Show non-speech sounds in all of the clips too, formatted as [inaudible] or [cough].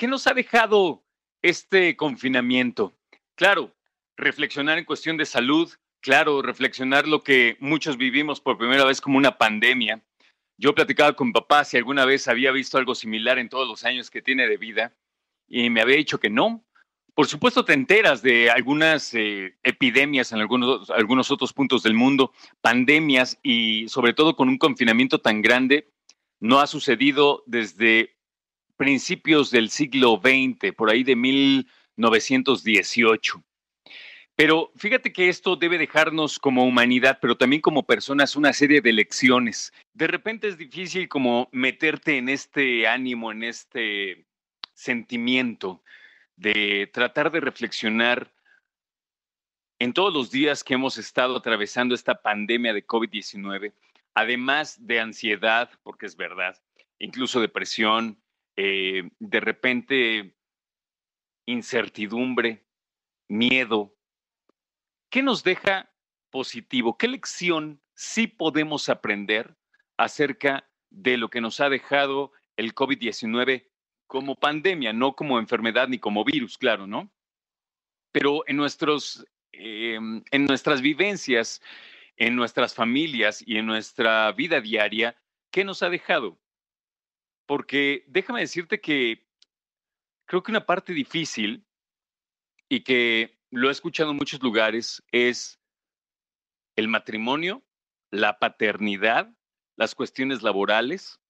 ¿Qué nos ha dejado este confinamiento? Claro, reflexionar en cuestión de salud, claro, reflexionar lo que muchos vivimos por primera vez como una pandemia. Yo platicaba con papá si alguna vez había visto algo similar en todos los años que tiene de vida y me había dicho que no. Por supuesto te enteras de algunas eh, epidemias en algunos, algunos otros puntos del mundo, pandemias y sobre todo con un confinamiento tan grande, no ha sucedido desde principios del siglo XX, por ahí de 1918. Pero fíjate que esto debe dejarnos como humanidad, pero también como personas una serie de lecciones. De repente es difícil como meterte en este ánimo, en este sentimiento de tratar de reflexionar en todos los días que hemos estado atravesando esta pandemia de COVID-19, además de ansiedad, porque es verdad, incluso depresión, eh, de repente incertidumbre, miedo. ¿Qué nos deja positivo? ¿Qué lección sí podemos aprender acerca de lo que nos ha dejado el COVID-19 como pandemia, no como enfermedad ni como virus, claro, ¿no? Pero en, nuestros, em, en nuestras vivencias, en nuestras familias y en nuestra vida diaria, ¿qué nos ha dejado? Porque déjame decirte que creo que una parte difícil y que lo he escuchado en muchos lugares es el matrimonio, la paternidad, las cuestiones laborales.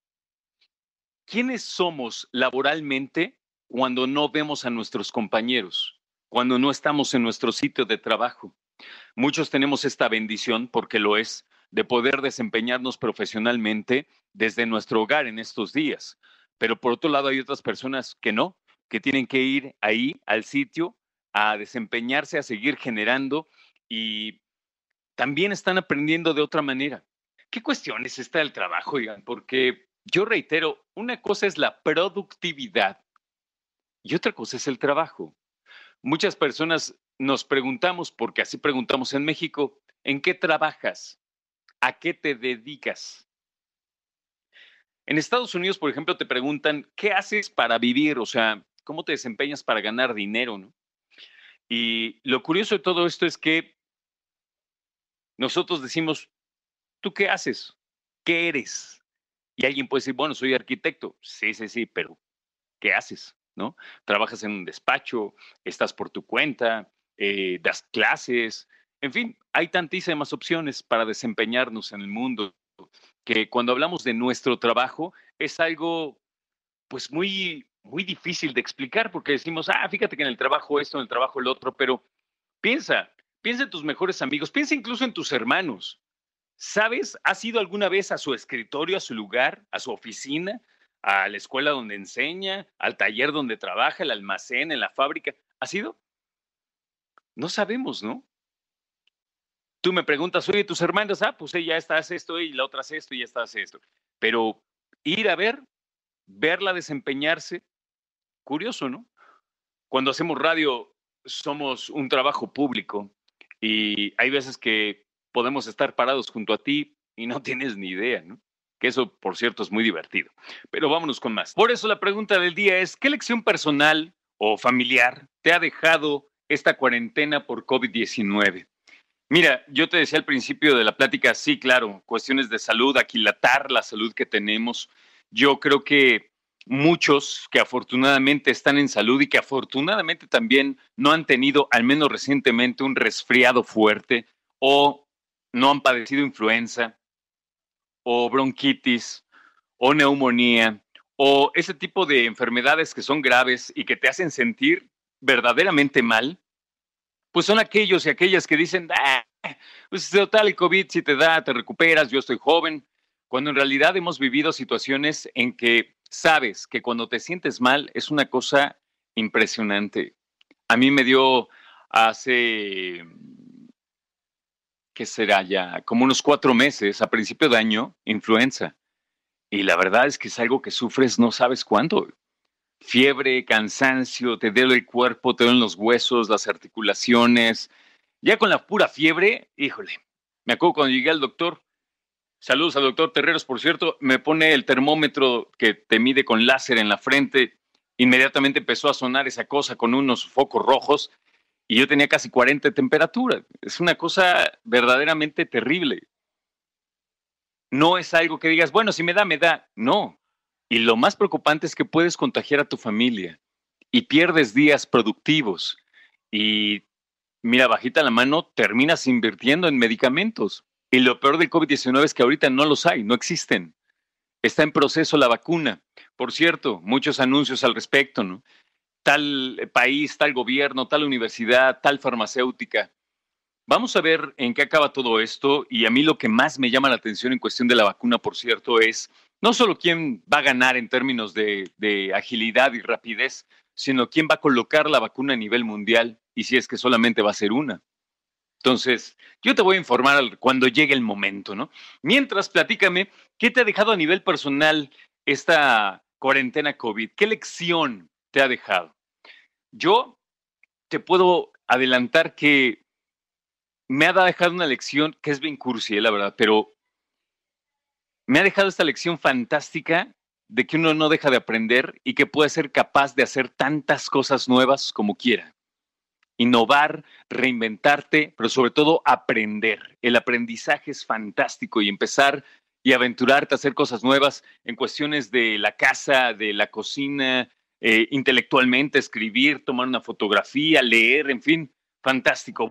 ¿Quiénes somos laboralmente cuando no vemos a nuestros compañeros, cuando no estamos en nuestro sitio de trabajo? Muchos tenemos esta bendición, porque lo es, de poder desempeñarnos profesionalmente desde nuestro hogar en estos días. Pero por otro lado hay otras personas que no, que tienen que ir ahí al sitio a desempeñarse, a seguir generando y también están aprendiendo de otra manera. ¿Qué cuestión es esta del trabajo, oigan? Porque yo reitero, una cosa es la productividad y otra cosa es el trabajo. Muchas personas nos preguntamos, porque así preguntamos en México, ¿en qué trabajas? ¿A qué te dedicas? En Estados Unidos, por ejemplo, te preguntan, ¿qué haces para vivir? O sea, ¿cómo te desempeñas para ganar dinero? ¿no? Y lo curioso de todo esto es que nosotros decimos, ¿tú qué haces? ¿Qué eres? Y alguien puede decir, bueno, soy arquitecto. Sí, sí, sí, pero ¿qué haces? ¿No? Trabajas en un despacho, estás por tu cuenta, eh, das clases, en fin, hay tantísimas opciones para desempeñarnos en el mundo que cuando hablamos de nuestro trabajo es algo pues muy muy difícil de explicar porque decimos, ah, fíjate que en el trabajo esto, en el trabajo el otro, pero piensa, piensa en tus mejores amigos, piensa incluso en tus hermanos. ¿Sabes? ¿Has ido alguna vez a su escritorio, a su lugar, a su oficina, a la escuela donde enseña, al taller donde trabaja, el almacén, en la fábrica? ¿Has ido? No sabemos, ¿no? Tú me preguntas, oye, tus hermanas, ah, pues ella está hace esto y la otra hace esto y esta hace esto. Pero ir a ver, verla desempeñarse, curioso, ¿no? Cuando hacemos radio, somos un trabajo público y hay veces que podemos estar parados junto a ti y no [laughs] tienes ni idea, ¿no? Que eso, por cierto, es muy divertido. Pero vámonos con más. Por eso la pregunta del día es, ¿qué lección personal o familiar te ha dejado esta cuarentena por COVID-19? Mira, yo te decía al principio de la plática, sí, claro, cuestiones de salud, aquilatar la salud que tenemos. Yo creo que muchos que afortunadamente están en salud y que afortunadamente también no han tenido, al menos recientemente, un resfriado fuerte o no han padecido influenza o bronquitis o neumonía o ese tipo de enfermedades que son graves y que te hacen sentir verdaderamente mal, pues son aquellos y aquellas que dicen, ah, pues total, el COVID si te da, te recuperas, yo estoy joven, cuando en realidad hemos vivido situaciones en que sabes que cuando te sientes mal es una cosa impresionante. A mí me dio hace, ¿qué será ya? Como unos cuatro meses, a principio de año, influenza. Y la verdad es que es algo que sufres no sabes cuándo. Fiebre, cansancio, te duele el cuerpo, te duelen los huesos, las articulaciones. Ya con la pura fiebre, híjole, me acuerdo cuando llegué al doctor, saludos al doctor Terreros, por cierto, me pone el termómetro que te mide con láser en la frente, inmediatamente empezó a sonar esa cosa con unos focos rojos y yo tenía casi 40 de temperatura. Es una cosa verdaderamente terrible. No es algo que digas, bueno, si me da, me da. No. Y lo más preocupante es que puedes contagiar a tu familia y pierdes días productivos. Y mira, bajita la mano, terminas invirtiendo en medicamentos. Y lo peor del COVID-19 es que ahorita no los hay, no existen. Está en proceso la vacuna. Por cierto, muchos anuncios al respecto, ¿no? Tal país, tal gobierno, tal universidad, tal farmacéutica. Vamos a ver en qué acaba todo esto y a mí lo que más me llama la atención en cuestión de la vacuna, por cierto, es no solo quién va a ganar en términos de, de, agilidad y rapidez, sino quién va a colocar la vacuna a nivel mundial y si es que solamente va a ser una. Entonces, yo te voy a informar cuando llegue el momento, ¿no? Mientras, platícame, ¿qué te ha dejado a nivel personal esta cuarentena COVID? ¿Qué lección te ha dejado? Yo te puedo adelantar que me ha dejado una lección que es bien cursi, eh, la verdad, pero me ha dejado esta lección fantástica de que uno no deja de aprender y que puede ser capaz de hacer tantas cosas nuevas como quiera. Innovar, reinventarte, pero sobre todo aprender. El aprendizaje es fantástico y empezar y aventurarte a hacer cosas nuevas en cuestiones de la casa, de la cocina, eh, intelectualmente, escribir, tomar una fotografía, leer, en fin, fantástico.